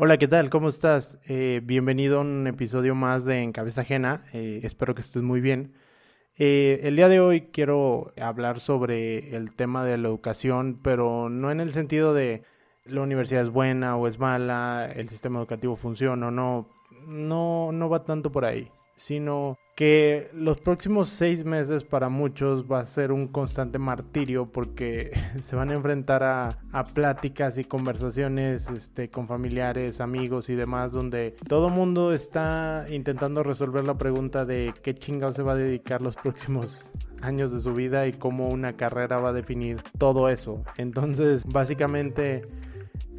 Hola, ¿qué tal? ¿Cómo estás? Eh, bienvenido a un episodio más de En Cabeza Ajena. Eh, espero que estés muy bien. Eh, el día de hoy quiero hablar sobre el tema de la educación, pero no en el sentido de la universidad es buena o es mala, el sistema educativo funciona o no. No, no va tanto por ahí, sino que los próximos seis meses para muchos va a ser un constante martirio porque se van a enfrentar a, pláticas y conversaciones este, con familiares, amigos y demás donde todo mundo está intentando resolver la pregunta de qué chingado se va a dedicar los próximos años de su vida y cómo una carrera va a definir todo eso. Entonces, básicamente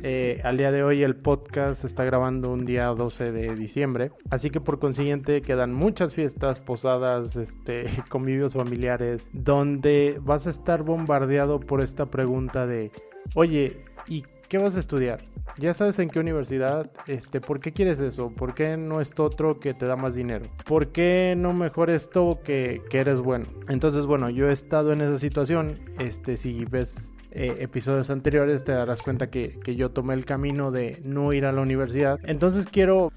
eh, al día de hoy el podcast está grabando un día 12 de diciembre, así que por consiguiente quedan muchas fiestas, posadas, este, convivios familiares, donde vas a estar bombardeado por esta pregunta de, oye, ¿y qué vas a estudiar? Ya sabes en qué universidad, este, ¿por qué quieres eso? ¿Por qué no esto otro que te da más dinero? ¿Por qué no mejor esto que, que eres bueno? Entonces, bueno, yo he estado en esa situación, este, si ves eh, episodios anteriores te darás cuenta que, yo tomé el camino de no ir a la universidad. Entonces quiero,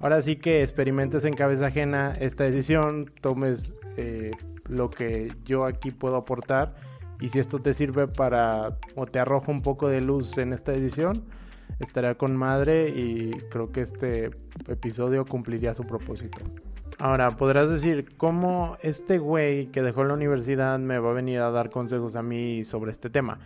ahora sí que experimentes en cabeza ajena esta decisión, tomes eh, lo que yo aquí puedo aportar y si esto te sirve para o te arroja un poco de luz en esta decisión, estaría con madre y creo que este episodio cumpliría su propósito. Ahora, podrás decir, ¿cómo este güey que dejó la universidad me va a venir a dar consejos a mí sobre este tema?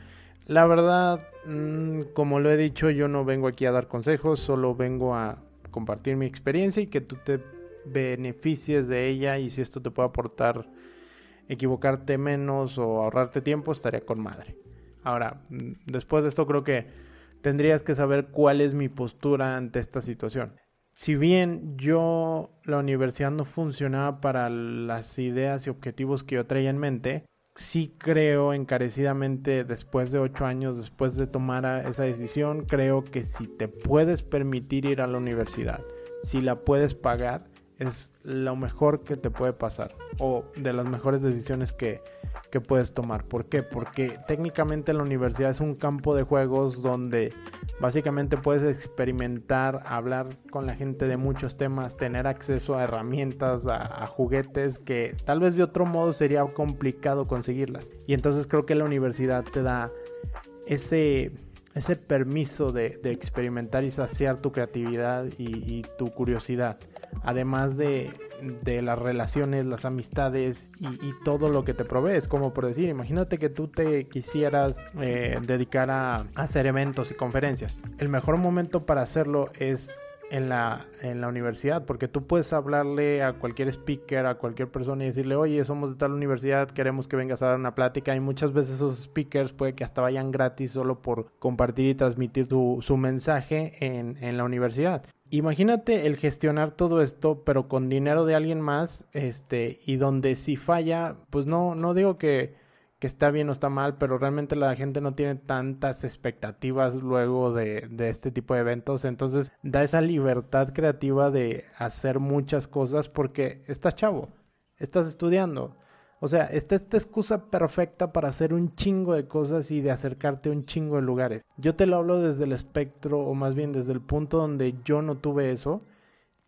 La verdad, mm, como lo he dicho, yo no vengo aquí a dar consejos, solo vengo a compartir mi experiencia y que tú te beneficies de ella y si esto te puede aportar equivocarte menos o ahorrarte tiempo, estaría con madre. Ahora, mm, después de esto creo que tendrías que saber cuál es mi postura ante esta situación si bien yo la universidad no funcionaba para las ideas y objetivos que yo traía en mente, sí creo encarecidamente después de ocho años, después de tomar esa decisión, creo que si te puedes permitir ir a la universidad, si la puedes pagar, es lo mejor que te puede pasar o de las mejores decisiones que, que puedes tomar. ¿Por qué? Porque técnicamente la universidad es un campo de juegos donde básicamente puedes experimentar, hablar con la gente de muchos temas, tener acceso a herramientas, a, juguetes que tal vez de otro modo sería complicado conseguirlas. Y entonces creo que la universidad te da ese, ese permiso de, experimentar y saciar tu creatividad y tu curiosidad. Además de de las relaciones, las amistades y, todo lo que te provees. Como por decir, imagínate que tú te quisieras eh, dedicar a, hacer eventos y conferencias. El mejor momento para hacerlo es en la, en la universidad, porque tú puedes hablarle a cualquier speaker, a cualquier persona y decirle, oye, somos de tal universidad, queremos que vengas a dar una plática. Y muchas veces esos speakers puede que hasta vayan gratis solo por compartir y transmitir su mensaje en, en la universidad. Imagínate el gestionar todo esto, pero con dinero de alguien más, este, y donde si falla, pues no, no digo que, que está bien o está mal, pero realmente la gente no tiene tantas expectativas luego de, de este tipo de eventos. Entonces da esa libertad creativa de hacer muchas cosas porque estás chavo, estás estudiando. O sea, está esta excusa perfecta para hacer un chingo de cosas y de acercarte a un chingo de lugares. Yo te lo hablo desde el espectro, o más bien desde el punto donde yo no tuve eso.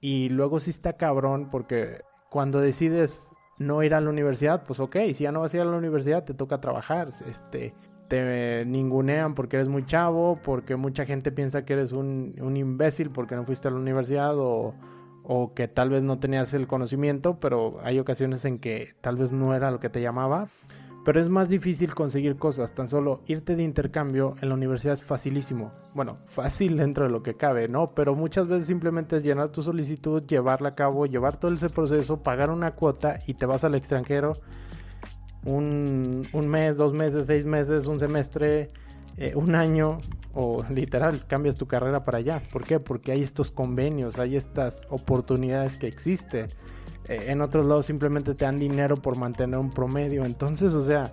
Y luego sí está cabrón, porque cuando decides no ir a la universidad, pues ok, si ya no vas a ir a la universidad, te toca trabajar. Este, te ningunean porque eres muy chavo, porque mucha gente piensa que eres un, un imbécil porque no fuiste a la universidad o o que tal vez no tenías el conocimiento, pero hay ocasiones en que tal vez no era lo que te llamaba. Pero es más difícil conseguir cosas, tan solo irte de intercambio en la universidad es facilísimo. Bueno, fácil dentro de lo que cabe, ¿no? Pero muchas veces simplemente es llenar tu solicitud, llevarla a cabo, llevar todo ese proceso, pagar una cuota y te vas al extranjero un, un mes, dos meses, seis meses, un semestre, eh, un año o literal cambias tu carrera para allá. ¿Por qué? Porque hay estos convenios, hay estas oportunidades que existen. Eh, en otros lados simplemente te dan dinero por mantener un promedio. Entonces, o sea,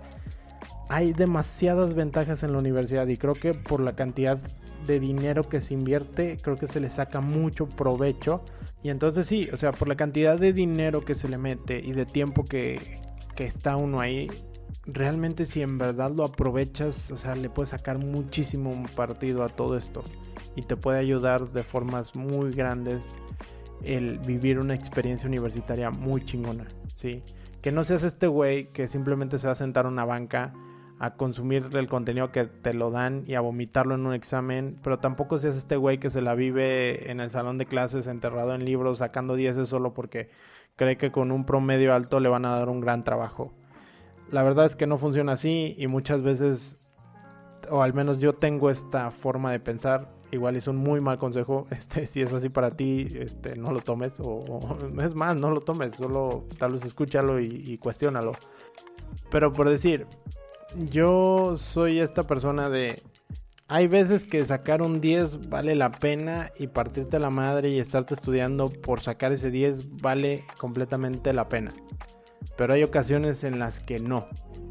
hay demasiadas ventajas en la universidad y creo que por la cantidad de dinero que se invierte, creo que se le saca mucho provecho. Y entonces sí, o sea, por la cantidad de dinero que se le mete y de tiempo que, que está uno ahí, realmente si en verdad lo aprovechas, o sea, le puedes sacar muchísimo partido a todo esto. y te puede ayudar de formas muy grandes el vivir una experiencia universitaria muy chingona, ¿sí? Que no seas este güey que simplemente se va a sentar a una banca a consumir el contenido que te lo dan y a vomitarlo en un examen, pero tampoco seas este güey que se la vive en el salón de clases enterrado en libros sacando dieces solo porque cree que con un promedio alto le van a dar un gran trabajo. La verdad es que no funciona así y muchas veces, o al menos yo tengo esta forma de pensar, igual es un muy mal consejo, este, si es así para ti, este, no lo tomes, o, es más, no lo tomes, solo tal vez escúchalo y, y. Pero por decir, yo soy esta persona de... Hay veces que sacar un 10 vale la pena y partirte la madre y estarte estudiando por sacar ese 10 vale completamente la pena. Pero hay ocasiones en las que no.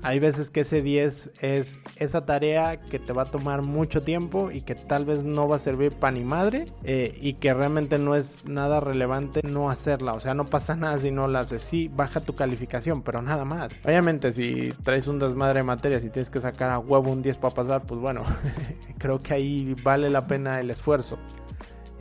Hay veces que ese 10 es esa tarea que te va a tomar mucho tiempo y que tal vez no va a servir para ni madre eh, y que realmente no es nada relevante no hacerla. O sea, no pasa nada si no la haces. Sí, baja tu calificación, pero nada más. Obviamente, si traes un desmadre de materias y tienes que sacar a huevo un 10 para pasar, pues bueno, creo que ahí vale la pena el esfuerzo.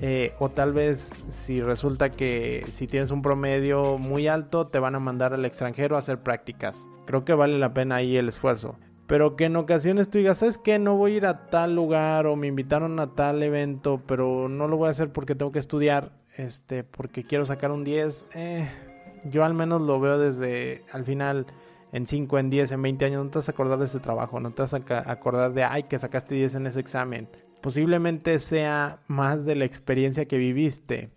Eh, o tal vez si resulta que si tienes un promedio muy alto te van a mandar al extranjero a hacer prácticas. Creo que vale la pena ahí el esfuerzo. Pero que en ocasiones tú digas, ¿sabes qué? No voy a ir a tal lugar o me invitaron a tal evento, pero no lo voy a hacer porque tengo que estudiar, este, porque quiero sacar un 10. Eh, yo al menos lo veo desde al final en 5, en 10, en 20 años, no te vas a acordar de ese trabajo, no te vas a acordar de, ay, que sacaste 10 en ese examen posiblemente sea más de la experiencia que viviste.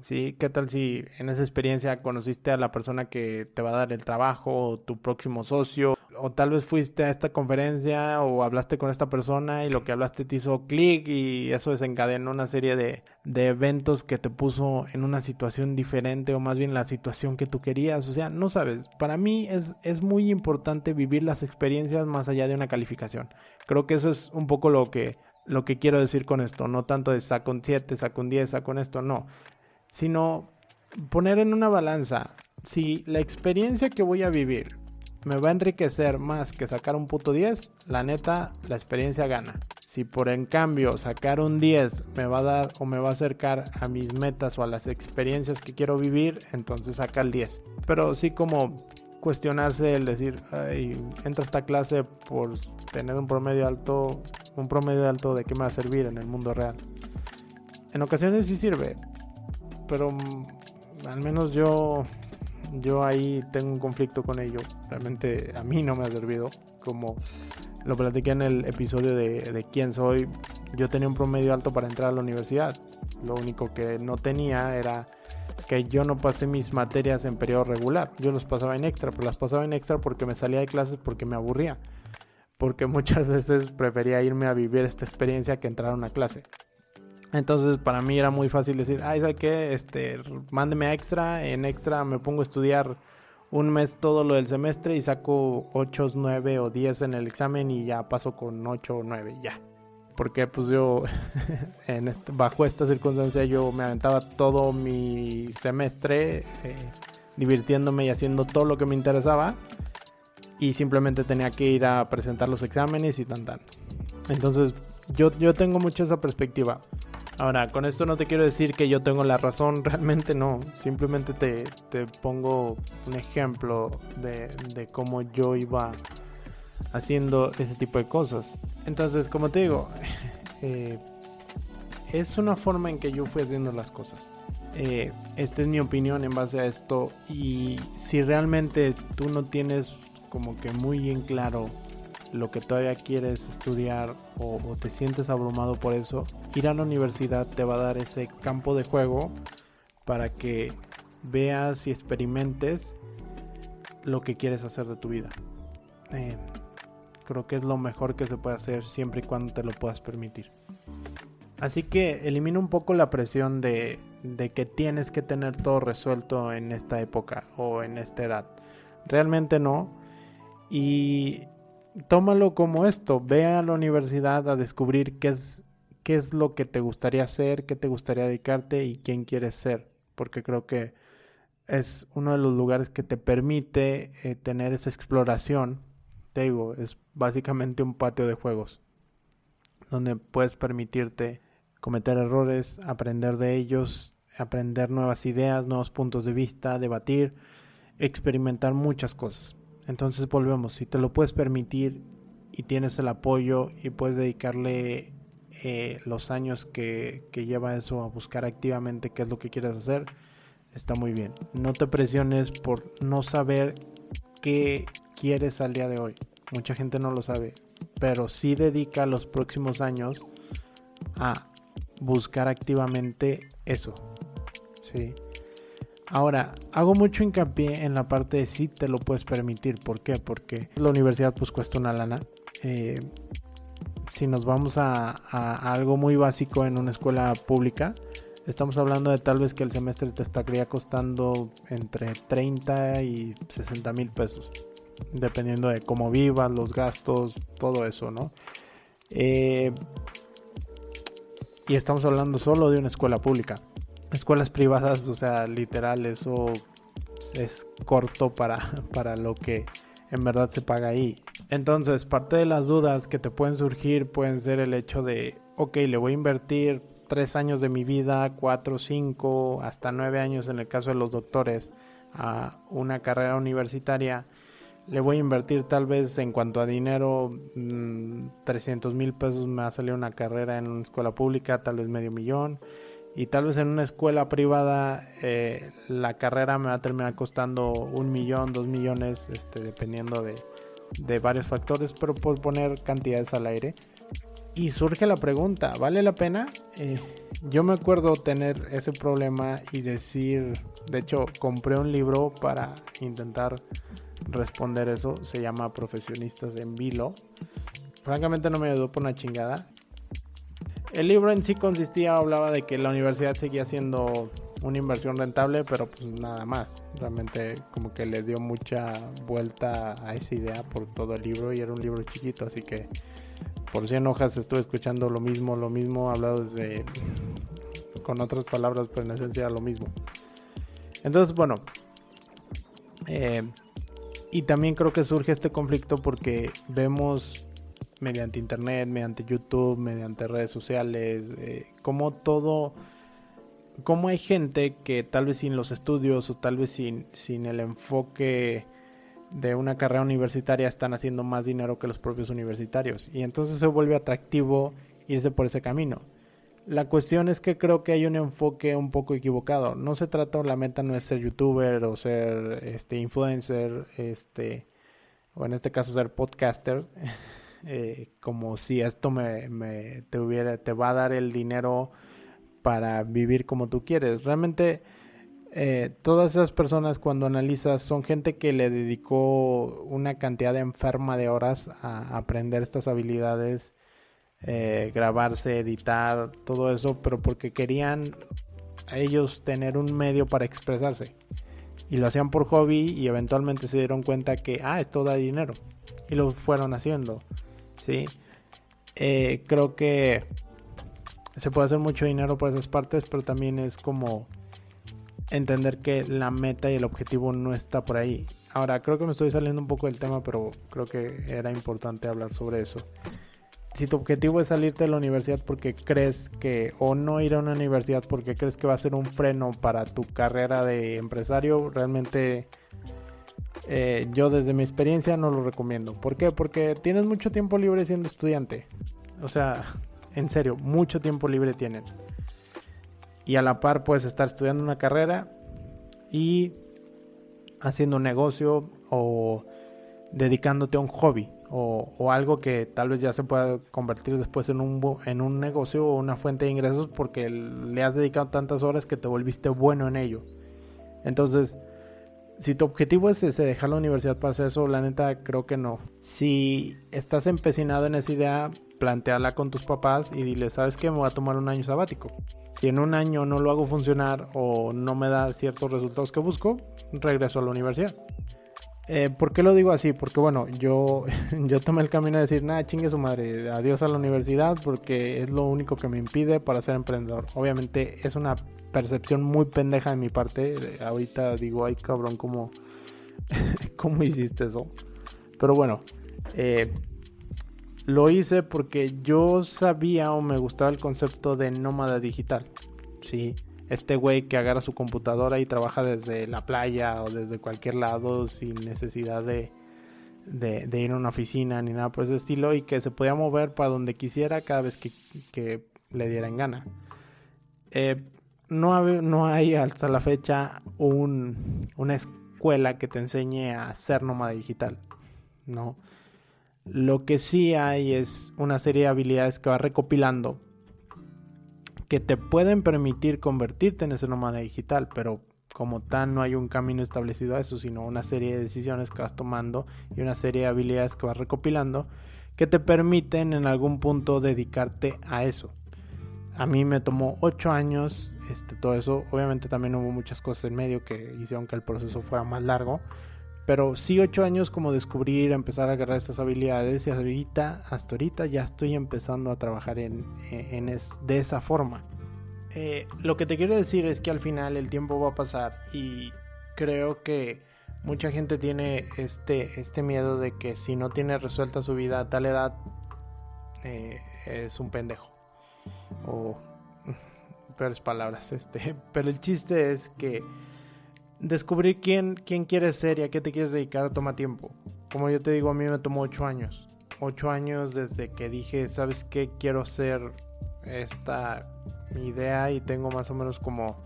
¿Sí? ¿Qué tal si en esa experiencia conociste a la persona que te va a dar el trabajo o tu próximo socio? O tal vez fuiste a esta conferencia o hablaste con esta persona y lo que hablaste te hizo clic y eso desencadenó una serie de, de eventos que te puso en una situación diferente o más bien la situación que tú querías. O sea, no sabes, para mí es, es muy importante vivir las experiencias más allá de una calificación. Creo que eso es un poco lo que lo que quiero decir con esto, no tanto de saco un 7, saco un 10, saco un esto, no, sino poner en una balanza si la experiencia que voy a vivir me va a enriquecer más que sacar un puto 10, la neta, la experiencia gana. Si por en cambio sacar un 10 me va a dar o me va a acercar a mis metas o a las experiencias que quiero vivir, entonces saca el 10. Pero sí como cuestionarse el decir, ay, entro a esta clase por tener un promedio alto, un promedio alto de qué me va a servir en el mundo real. En ocasiones sí sirve, pero mm, al menos yo, yo ahí tengo un conflicto con ello. Realmente a mí no me ha servido. Como lo platiqué en el episodio de, de quién soy, yo tenía un promedio alto para entrar a la universidad. Lo único que no tenía era que yo no pasé mis materias en periodo regular. Yo los pasaba en extra, pero las pasaba en extra porque me salía de clases porque me aburría. Porque muchas veces prefería irme a vivir esta experiencia que entrar a una clase. Entonces para mí era muy fácil decir, ay, ¿sabes qué? Este, mándeme extra, en extra me pongo a estudiar un mes todo lo del semestre y saco 8, 9 o 10 en el examen y ya paso con 8 o 9, ya porque pues yo en bajo esta circunstancia yo me aventaba todo mi semestre eh, divirtiéndome y haciendo todo lo que me interesaba y simplemente tenía que ir a presentar los exámenes y tan tan. Entonces yo, yo tengo mucho esa perspectiva. Ahora, con esto no te quiero decir que yo tengo la razón, realmente no. Simplemente te, te pongo un ejemplo de, de cómo yo iba haciendo ese tipo de cosas. Entonces, como te digo, eh, es una forma en que yo fui haciendo las cosas. Eh, esta es mi opinión en base a esto y si realmente tú no tienes como que muy bien claro lo que todavía quieres estudiar o, o, te sientes abrumado por eso, ir a la universidad te va a dar ese campo de juego para que veas y experimentes lo que quieres hacer de tu vida. Eh, creo que es lo mejor que se puede hacer siempre y cuando te lo puedas permitir. Así que elimina un poco la presión de, de que tienes que tener todo resuelto en esta época o en esta edad. Realmente no. Y tómalo como esto. Ve a la universidad a descubrir qué es, qué es lo que te gustaría hacer, qué te gustaría dedicarte y quién quieres ser. Porque creo que es uno de los lugares que te permite eh, tener esa exploración te digo, es básicamente un patio de juegos donde puedes permitirte cometer errores, aprender de ellos, aprender nuevas ideas, nuevos puntos de vista, debatir, experimentar muchas cosas. Entonces volvemos, si te lo puedes permitir y tienes el apoyo y puedes dedicarle eh, los años que, que lleva eso a buscar activamente qué es lo que quieres hacer, está muy bien. No te presiones por no saber qué quieres al día de hoy. Mucha gente no lo sabe, pero sí dedica los próximos años a buscar activamente eso. Sí. Ahora, hago mucho hincapié en la parte de si te lo puedes permitir. ¿Por qué? Porque la universidad pues cuesta una lana. Eh, si nos vamos a, algo muy básico en una escuela pública, estamos hablando de tal vez que el semestre te estaría costando entre 30 y 60 mil pesos, dependiendo de cómo vivas, los gastos, todo eso, ¿no? Eh, y estamos hablando solo de una escuela pública. Escuelas privadas, o sea, literal, eso es corto para, para lo que en verdad se paga ahí. Entonces, parte de las dudas que te pueden surgir pueden ser el hecho de, ok, le voy a invertir tres años de mi vida, cuatro, cinco, hasta nueve años en el caso de los doctores, a una carrera universitaria. Le voy a invertir tal vez en cuanto a dinero, 300 mm, mil pesos me va a salir una carrera en una escuela pública, tal vez medio millón. Y tal vez en una escuela privada eh, la carrera me va a terminar costando un millón, dos millones, este, dependiendo de, de varios factores, pero por poner cantidades al aire. Y surge la pregunta, ¿vale la pena? Eh, yo me acuerdo tener ese problema y decir, de hecho, compré un libro para intentar responder eso, se llama Profesionistas en Vilo. Francamente no me ayudó por una chingada. El libro en sí consistía, hablaba de que la universidad seguía siendo una inversión rentable, pero pues nada más. Realmente como que le dio mucha vuelta a esa idea por todo el libro y era un libro chiquito, así que por 100 hojas estuve escuchando lo mismo, lo mismo, hablado desde con otras palabras, pero en esencia lo mismo. Entonces, bueno, eh, y también creo que surge este conflicto porque vemos mediante internet, mediante YouTube, mediante redes sociales, eh, como todo cómo hay gente que tal vez sin los estudios o tal vez sin, sin el enfoque de una carrera universitaria están haciendo más dinero que los propios universitarios y entonces se vuelve atractivo irse por ese camino. La cuestión es que creo que hay un enfoque un poco equivocado. No se trata, la meta no es ser youtuber o ser este influencer, este, o en este caso ser podcaster, eh, como si esto me, te hubiera, te va a dar el dinero para vivir como tú quieres. Realmente eh, todas esas personas cuando analizas son gente que le dedicó una cantidad de enferma de horas a aprender estas habilidades, eh, grabarse, editar, todo eso, pero porque querían ellos tener un medio para expresarse. Y lo hacían por hobby y eventualmente se dieron cuenta que, ah, esto da dinero. Y lo fueron haciendo. ¿Sí? Eh, creo que se puede hacer mucho dinero por esas partes, pero también es como entender que la meta y el objetivo no está por ahí. Ahora, creo que me estoy saliendo un poco del tema, pero creo que era importante hablar sobre eso. Si tu objetivo es salirte de la universidad porque crees que, o no ir a una universidad porque crees que va a ser un freno para tu carrera de empresario, realmente eh, yo desde mi experiencia no lo recomiendo. ¿Por qué? Porque tienes mucho tiempo libre siendo estudiante. O sea, en serio, mucho tiempo libre tienen. Y a la par puedes estar estudiando una carrera y haciendo un negocio o dedicándote a un hobby o, algo que tal vez ya se pueda convertir después en un, en un negocio o una fuente de ingresos porque le has dedicado tantas horas que te volviste bueno en ello. Entonces, si tu objetivo es ese, dejar la universidad para hacer eso, la neta creo que no. Si estás empecinado en esa idea, planteala con tus papás y dile, ¿sabes qué? Me voy a tomar un año sabático. Si en un año no lo hago funcionar o no me da ciertos resultados que busco, regreso a la universidad. Eh, ¿Por qué lo digo así? Porque bueno, yo, yo tomé el camino de decir, nada, chingue su madre, adiós a la universidad porque es lo único que me impide para ser emprendedor. Obviamente es una percepción muy pendeja de mi parte. Ahorita digo, ay cabrón, ¿cómo, cómo hiciste eso? Pero bueno, eh, lo hice porque yo sabía o me gustaba el concepto de nómada digital. Sí, este güey que agarra su computadora y trabaja desde la playa o desde cualquier lado sin necesidad de, ir a una oficina ni nada por ese estilo y que se podía mover para donde quisiera cada vez que, le dieran gana. Eh, no, no hay hasta la fecha un, una escuela que te enseñe a ser nómada digital. No. Lo que sí hay es una serie de habilidades que va recopilando que te pueden permitir convertirte en ese nómada digital, pero como tal no hay un camino establecido a eso, sino una serie de decisiones que vas tomando y una serie de habilidades que vas recopilando que te permiten en algún punto dedicarte a eso. A mí me tomó ocho años este, todo eso. Obviamente también hubo muchas cosas en medio que hicieron que el proceso fuera más largo. Pero sí ocho años como descubrir, empezar a agarrar estas habilidades y ahorita, hasta ahorita ya estoy empezando a trabajar en, en es, de esa forma. Eh, lo que te quiero decir es que al final el tiempo va a pasar y creo que mucha gente tiene este, este miedo de que si no tiene resuelta su vida a tal edad eh, es un pendejo. O peores palabras, este. Pero el chiste es que descubrir quién, quién quieres ser y a qué te quieres dedicar toma tiempo. Como yo te digo, a mí me tomó ocho años. Ocho años desde que dije, ¿sabes qué? Quiero ser esta idea y tengo más o menos como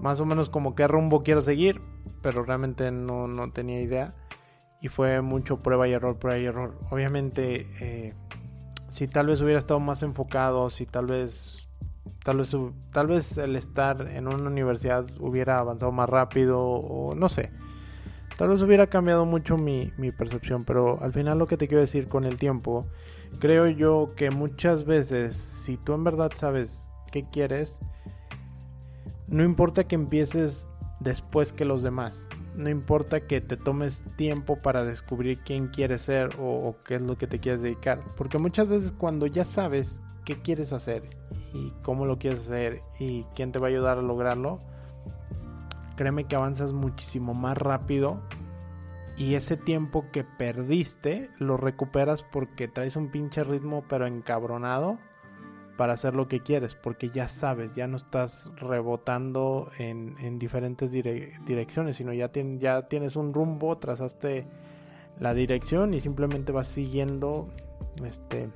más o menos como qué rumbo quiero seguir, pero realmente no, no tenía idea y fue mucho prueba y error, prueba y error. Obviamente, eh, si tal vez hubiera estado más enfocado, si tal vez tal vez tal vez el estar en una universidad hubiera avanzado más rápido o no sé. Tal vez hubiera cambiado mucho mi, mi percepción, pero al final lo que te quiero decir con el tiempo, creo yo que muchas veces si tú en verdad sabes qué quieres, no importa que empieces después que los demás. No importa que te tomes tiempo para descubrir quién quieres ser o, qué es lo que te quieres dedicar. Porque muchas veces cuando ya sabes qué quieres hacer y cómo lo quieres hacer y quién te va a ayudar a lograrlo, créeme que avanzas muchísimo más rápido y ese tiempo que perdiste lo recuperas porque traes un pinche ritmo pero encabronado para hacer lo que quieres, porque ya sabes, ya no estás rebotando en, diferentes direcciones, sino ya, ya tienes un rumbo, trazaste la dirección y simplemente vas siguiendo este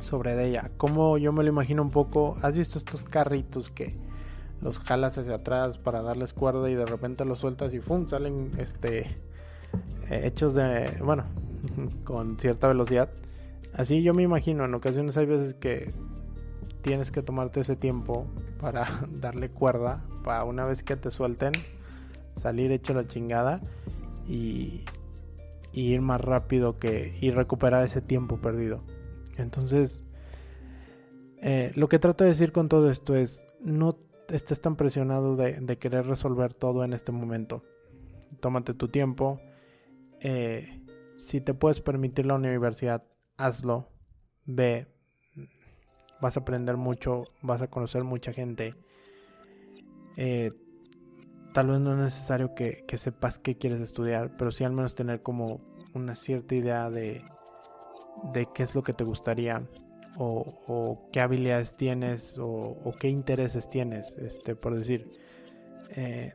sobre ella. Como yo me lo imagino un poco, ¿has visto estos carritos que los jalas hacia atrás para darles cuerda y de repente los sueltas y ¡fum! salen este eh, hechos de, bueno, con cierta velocidad? Así yo me imagino, en ocasiones hay veces que tienes que tomarte ese tiempo para darle cuerda, para una vez que te suelten, salir hecho la chingada y, ir más rápido que y recuperar ese tiempo perdido. Entonces, eh, lo que trato de decir con todo esto es, no estés tan presionado de, querer resolver todo en este momento. Tómate tu tiempo. Eh, si te puedes permitir la universidad, hazlo. Ve, vas a aprender mucho, vas a conocer mucha gente. Eh, tal vez no es necesario que, sepas qué quieres estudiar, pero sí al menos tener como una cierta idea de, de qué es lo que te gustaría o, qué habilidades tienes o, qué intereses tienes. Este, por decir, eh,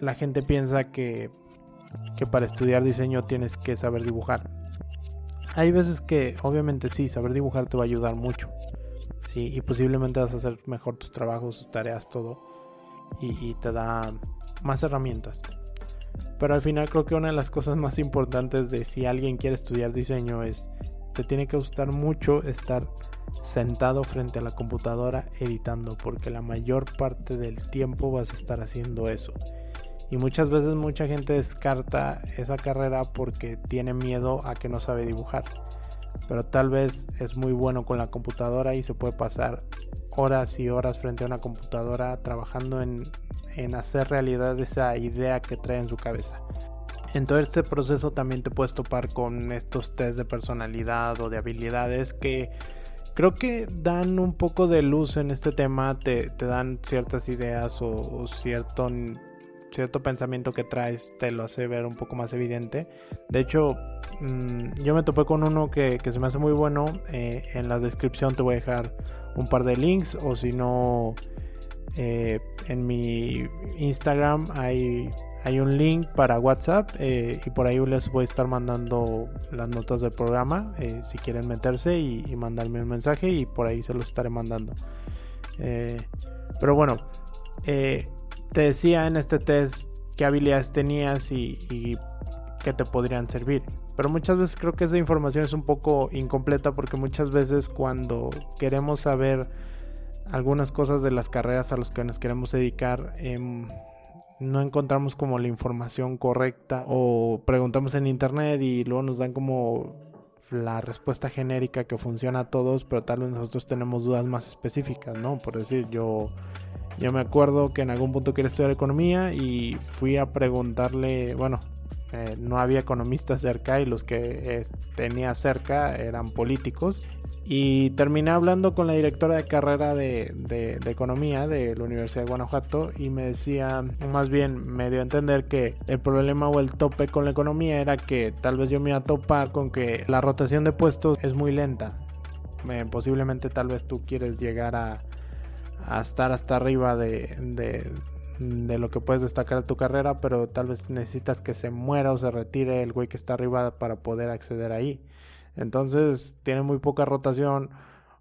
la gente piensa que, que para estudiar diseño tienes que saber dibujar. Hay veces que obviamente sí, saber dibujar te va a ayudar mucho y posiblemente vas a hacer mejor tus trabajos, tus tareas, todo. Y, te da más herramientas. Pero al final creo que una de las cosas más importantes de si alguien quiere estudiar diseño es, te tiene que gustar mucho estar sentado frente a la computadora editando, porque la mayor parte del tiempo vas a estar haciendo eso. Y muchas veces mucha gente descarta esa carrera porque tiene miedo a que no sabe dibujar pero tal vez es muy bueno con la computadora y se puede pasar horas y horas frente a una computadora trabajando en, hacer realidad esa idea que trae en su cabeza. En todo este proceso también te puedes topar con estos test de personalidad o de habilidades que creo que dan un poco de luz en este tema, te, dan ciertas ideas o, cierto, cierto pensamiento que traes te lo hace ver un poco más evidente. De hecho, mm, yo me topé con uno que, se me hace muy bueno. Eh, en la descripción te voy a dejar un par de links o si no, eh, en mi Instagram hay hay un link para WhatsApp eh, y por ahí les voy a estar mandando las notas del programa eh, si quieren meterse y, mandarme un mensaje y por ahí se los estaré mandando. Eh, pero bueno, te decía en este test qué habilidades tenías y, y qué te podrían servir. Pero muchas veces creo que esa información es un poco incompleta porque muchas veces cuando queremos saber algunas cosas de las carreras a las que nos queremos dedicar, em, no encontramos como la información correcta o preguntamos en internet y luego nos dan como la respuesta genérica que funciona a todos, pero tal vez nosotros tenemos dudas más específicas, ¿no? Por decir, yo yo me acuerdo que en algún punto quería estudiar economía y fui a preguntarle, bueno, eh, no había economistas cerca y los que eh, tenía cerca eran políticos. Y terminé hablando con la directora de carrera de, economía de la Universidad de Guanajuato y me decía, más bien me dio a entender que el problema o el tope con la economía era que tal vez yo me iba a topar con que la rotación de puestos es muy lenta. Posiblemente tal vez tú quieres llegar a, a estar hasta arriba de, de de lo que puedes destacar de tu carrera, pero tal vez necesitas que se muera o se retire el güey que está arriba para poder acceder ahí. Entonces tiene muy poca rotación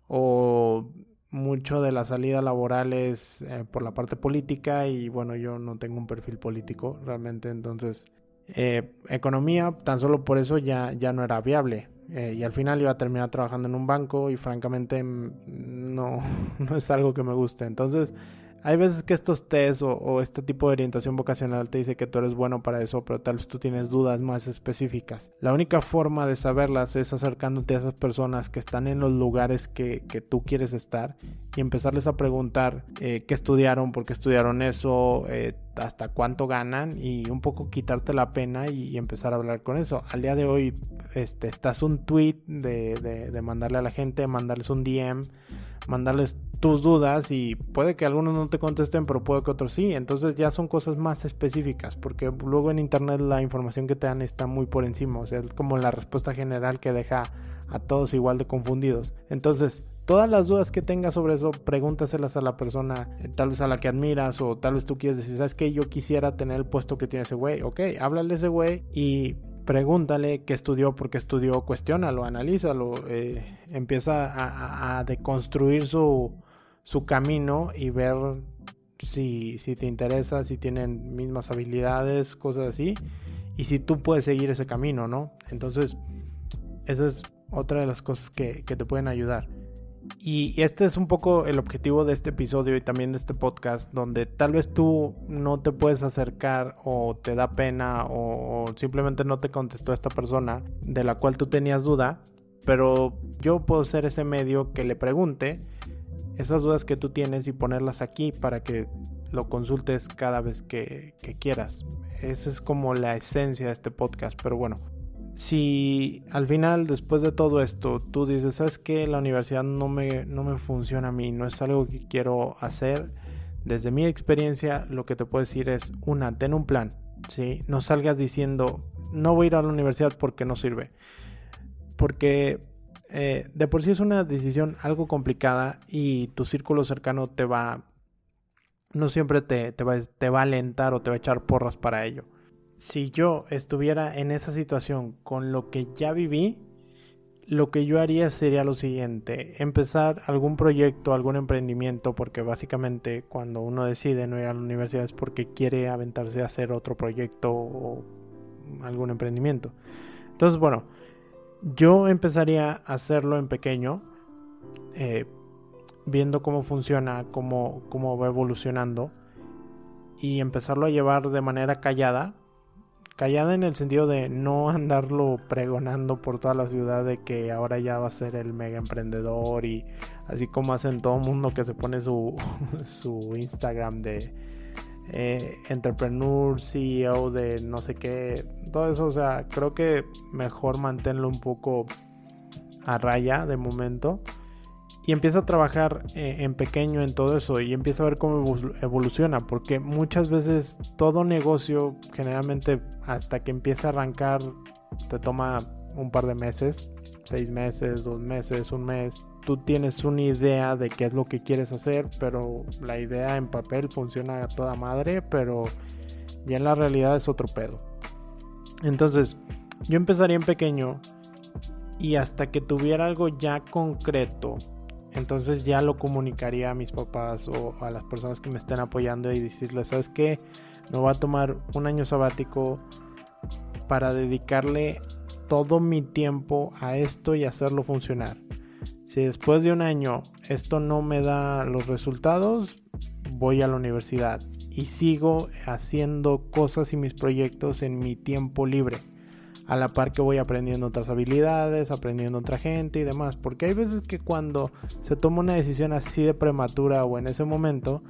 o mucho de la salida laboral es eh, por la parte política y bueno, yo no tengo un perfil político realmente, entonces eh, economía tan solo por eso ya, ya no era viable. Eh, y al final iba a terminar trabajando en un banco y francamente mm, no, no es algo que me guste. Entonces hay veces que estos test o, este tipo de orientación vocacional te dice que tú eres bueno para eso, pero tal vez tú tienes dudas más específicas. La única forma de saberlas es acercándote a esas personas que están en los lugares que, tú quieres estar y empezarles a preguntar eh, qué estudiaron, por qué estudiaron eso, eh, hasta cuánto ganan y un poco quitarte la pena y, empezar a hablar con eso. Al día de hoy este, estás un tweet de, de, de mandarle a la gente, mandarles un DM mandarles tus dudas y puede que algunos no te contesten, pero puede que otros sí. Entonces ya son cosas más específicas, porque luego en internet la información que te dan está muy por encima, o sea, es como la respuesta general que deja a todos igual de confundidos. Entonces, todas las dudas que tengas sobre eso, pregúntaselas a la persona, eh, tal vez a la que admiras, o tal vez tú quieres decir, ¿sabes qué? Yo quisiera tener el puesto que tiene ese güey. Ok, háblale a ese güey y pregúntale qué estudió, por qué estudió, cuestiónalo, analízalo, eh, empieza a, deconstruir su, su, camino y ver si, si, te interesa, si tienen mismas habilidades, cosas así, y si tú puedes seguir ese camino, ¿no? Entonces, esa es otra de las cosas que, que te pueden ayudar. Y este es un poco el objetivo de este episodio y también de este podcast, donde tal vez tú no te puedes acercar o te da pena o, simplemente no te contestó esta persona de la cual tú tenías duda, pero yo puedo ser ese medio que le pregunte esas dudas que tú tienes y ponerlas aquí para que lo consultes cada vez que, que quieras. Esa es como la esencia de este podcast, pero bueno, si al final, después de todo esto, tú dices, ¿sabes qué? La universidad no me, no me funciona a mí, no es algo que quiero hacer. Desde mi experiencia, lo que te puedo decir es, una, ten un plan, ¿sí? No salgas diciendo, no voy a ir a la universidad porque no sirve. Porque eh, de por sí es una decisión algo complicada y tu círculo cercano te va, no siempre te, te, va, te va a alentar o te va a echar porras para ello si yo estuviera en esa situación con lo que ya viví, lo que yo haría sería lo siguiente, empezar algún proyecto, algún emprendimiento, porque básicamente cuando uno decide no ir a la universidad es porque quiere aventarse a hacer otro proyecto o algún emprendimiento. Entonces, bueno, yo empezaría a hacerlo en pequeño, eh, viendo cómo funciona, cómo, cómo va evolucionando y empezarlo a llevar de manera callada Callada en el sentido de no andarlo pregonando por toda la ciudad de que ahora ya va a ser el mega emprendedor y así como hacen todo mundo que se pone su, su Instagram de eh, entrepreneur, CEO de no sé qué, todo eso, o sea, creo que mejor manténlo un poco a raya de momento y empieza a trabajar eh, en pequeño en todo eso y empieza a ver cómo evoluciona, porque muchas veces todo negocio, generalmente hasta que empieza a arrancar, te toma un par de meses, seis meses, dos meses, un mes. Tú tienes una idea de qué es lo que quieres hacer, pero la idea en papel funciona a toda madre, pero ya en la realidad es otro pedo. Entonces, yo empezaría en pequeño y hasta que tuviera algo ya concreto, entonces ya lo comunicaría a mis papás o a las personas que me estén apoyando y decirles, ¿sabes qué? Me voy a tomar un año sabático para dedicarle todo mi tiempo a esto y hacerlo funcionar. Si después de un año esto no me da los resultados, voy a la universidad y sigo haciendo cosas y mis proyectos en mi tiempo libre a la par que voy aprendiendo otras habilidades, aprendiendo otra gente y demás. Porque hay veces que cuando se toma una decisión así de prematura o en ese momento,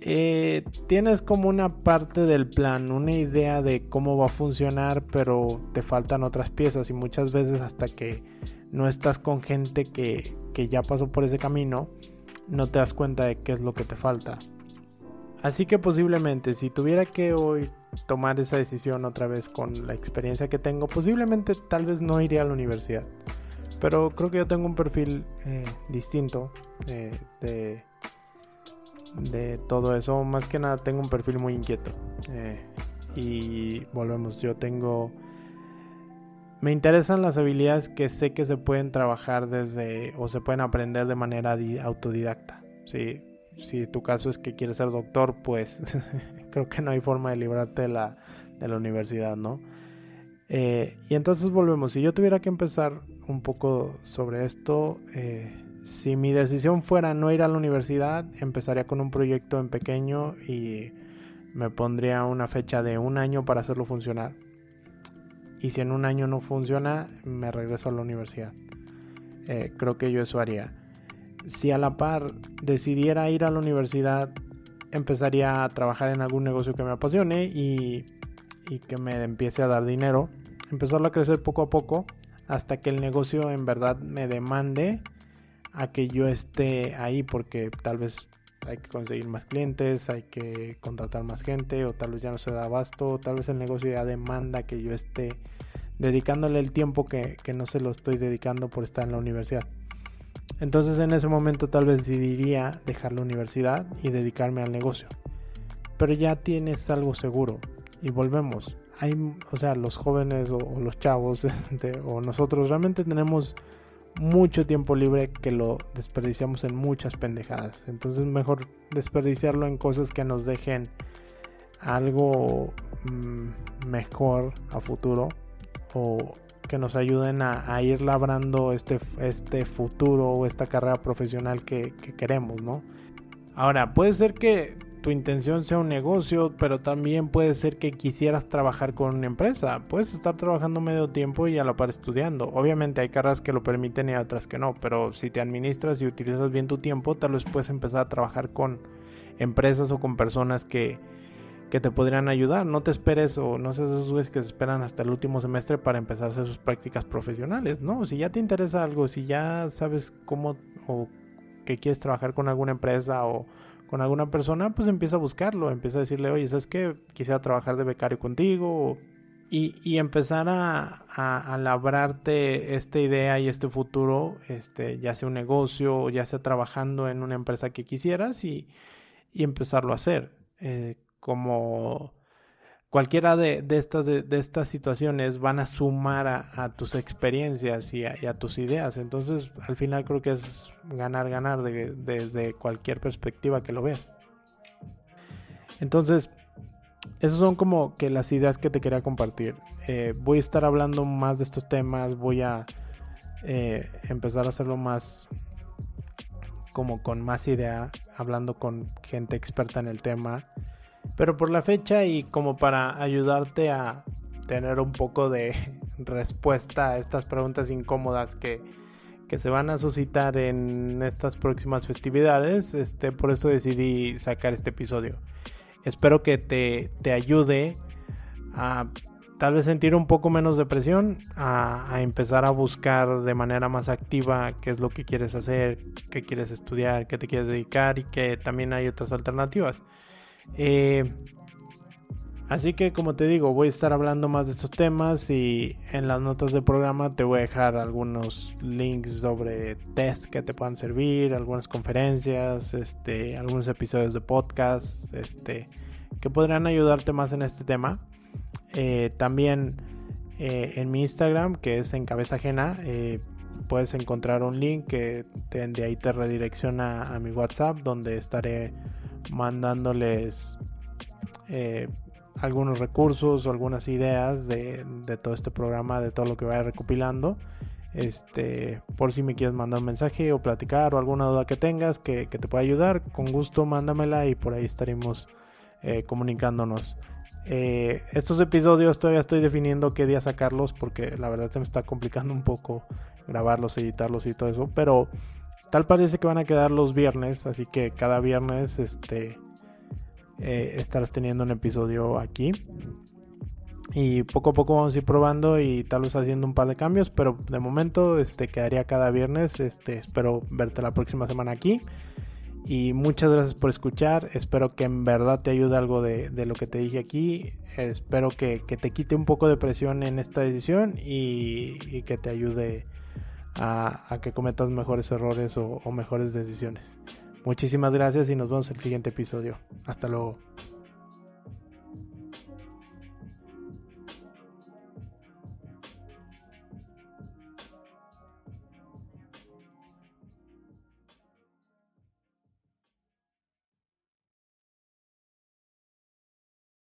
eh, tienes como una parte del plan, una idea de cómo va a funcionar, pero te faltan otras piezas y muchas veces hasta que no estás con gente que, que ya pasó por ese camino, no te das cuenta de qué es lo que te falta. Así que posiblemente si tuviera que hoy tomar esa decisión otra vez con la experiencia que tengo, posiblemente tal vez no iría a la universidad. Pero creo que yo tengo un perfil eh, distinto eh, de, de todo eso. Más que nada tengo un perfil muy inquieto. Eh, y volvemos, yo tengo... Me interesan las habilidades que sé que se pueden trabajar desde o se pueden aprender de manera autodidacta. Sí, si tu caso es que quieres ser doctor, pues creo que no hay forma de librarte de la, de la universidad, ¿no? Eh, y entonces volvemos, si yo tuviera que empezar un poco sobre esto, eh, si mi decisión fuera no ir a la universidad, empezaría con un proyecto en pequeño y me pondría una fecha de un año para hacerlo funcionar. Y si en un año no funciona, me regreso a la universidad. Eh, creo que yo eso haría si a la par decidiera ir a la universidad, empezaría a trabajar en algún negocio que me apasione y, que me empiece a dar dinero. Empezarlo a crecer poco a poco hasta que el negocio en verdad me demande a que yo esté ahí porque tal vez hay que conseguir más clientes, hay que contratar más gente o tal vez ya no se da abasto, o tal vez el negocio ya demanda que yo esté dedicándole el tiempo que, que no se lo estoy dedicando por estar en la universidad. Entonces en ese momento tal vez decidiría dejar la universidad y dedicarme al negocio. Pero ya tienes algo seguro y volvemos. Hay, o sea, los jóvenes o, los chavos este, o nosotros realmente tenemos mucho tiempo libre que lo desperdiciamos en muchas pendejadas. Entonces mejor desperdiciarlo en cosas que nos dejen algo mm, mejor a futuro o que nos ayuden a, ir labrando este, este futuro o esta carrera profesional que, queremos, ¿no? Ahora, puede ser que tu intención sea un negocio, pero también puede ser que quisieras trabajar con una empresa. Puedes estar trabajando medio tiempo y a la par estudiando. Obviamente hay carreras que lo permiten y otras que no, pero si te administras y utilizas bien tu tiempo, tal vez puedes empezar a trabajar con empresas o con personas que, que te podrían ayudar. No te esperes o no seas esos güeyes que se esperan hasta el último semestre para empezar a hacer sus prácticas profesionales. No, si ya te interesa algo, si ya sabes cómo o que quieres trabajar con alguna empresa o con alguna persona, pues empieza a buscarlo, empieza a decirle, oye, ¿sabes qué? Quisiera trabajar de becario contigo. Y, y, empezar a, a, labrarte esta idea y este futuro, este, ya sea un negocio ya sea trabajando en una empresa que quisieras y, y empezarlo a hacer. Eh, como cualquiera de, estas, de, estas situaciones van a sumar a, tus experiencias y a, tus ideas. Entonces, al final creo que es ganar, ganar desde cualquier perspectiva que lo veas. Entonces, esas son como que las ideas que te quería compartir. Eh, voy a estar hablando más de estos temas, voy a eh, empezar a hacerlo más como con más idea, hablando con gente experta en el tema. Pero por la fecha y como para ayudarte a tener un poco de respuesta a estas preguntas incómodas que, que se van a suscitar en estas próximas festividades, este, por eso decidí sacar este episodio. Espero que te, te ayude a tal vez sentir un poco menos de presión a, empezar a buscar de manera más activa qué es lo que quieres hacer, qué quieres estudiar, qué te quieres dedicar y que también hay otras alternativas. Eh, así que como te digo, voy a estar hablando más de estos temas y en las notas del programa te voy a dejar algunos links sobre test que te puedan servir, algunas conferencias, este, algunos episodios de podcast, este, que podrán ayudarte más en este tema. Eh, también eh, en mi Instagram, que es en cabeza ajena, puedes encontrar un link que de ahí te redirecciona a mi WhatsApp, donde estaré mandándoles algunos recursos o algunas ideas de, todo este programa, de todo lo que vaya recopilando. Este, por si me quieres mandar un mensaje o platicar o alguna duda que tengas que, que te pueda ayudar, con gusto mándamela y por ahí estaremos comunicándonos. Eh, estos episodios todavía estoy definiendo qué día sacarlos porque la verdad se me está complicando un poco grabarlos, editarlos y todo eso. Pero tal parece que van a quedar los viernes, así que cada viernes este, eh, estarás teniendo un episodio aquí. Y poco a poco vamos a ir probando y tal vez haciendo un par de cambios, pero de momento este, quedaría cada viernes. Este, espero verte la próxima semana aquí. Y muchas gracias por escuchar. Espero que en verdad te ayude algo de, lo que te dije aquí. Espero que, te quite un poco de presión en esta decisión y, que te ayude a, que cometas mejores errores o mejores decisiones. Muchísimas gracias y nos vemos en el siguiente episodio. Hasta luego.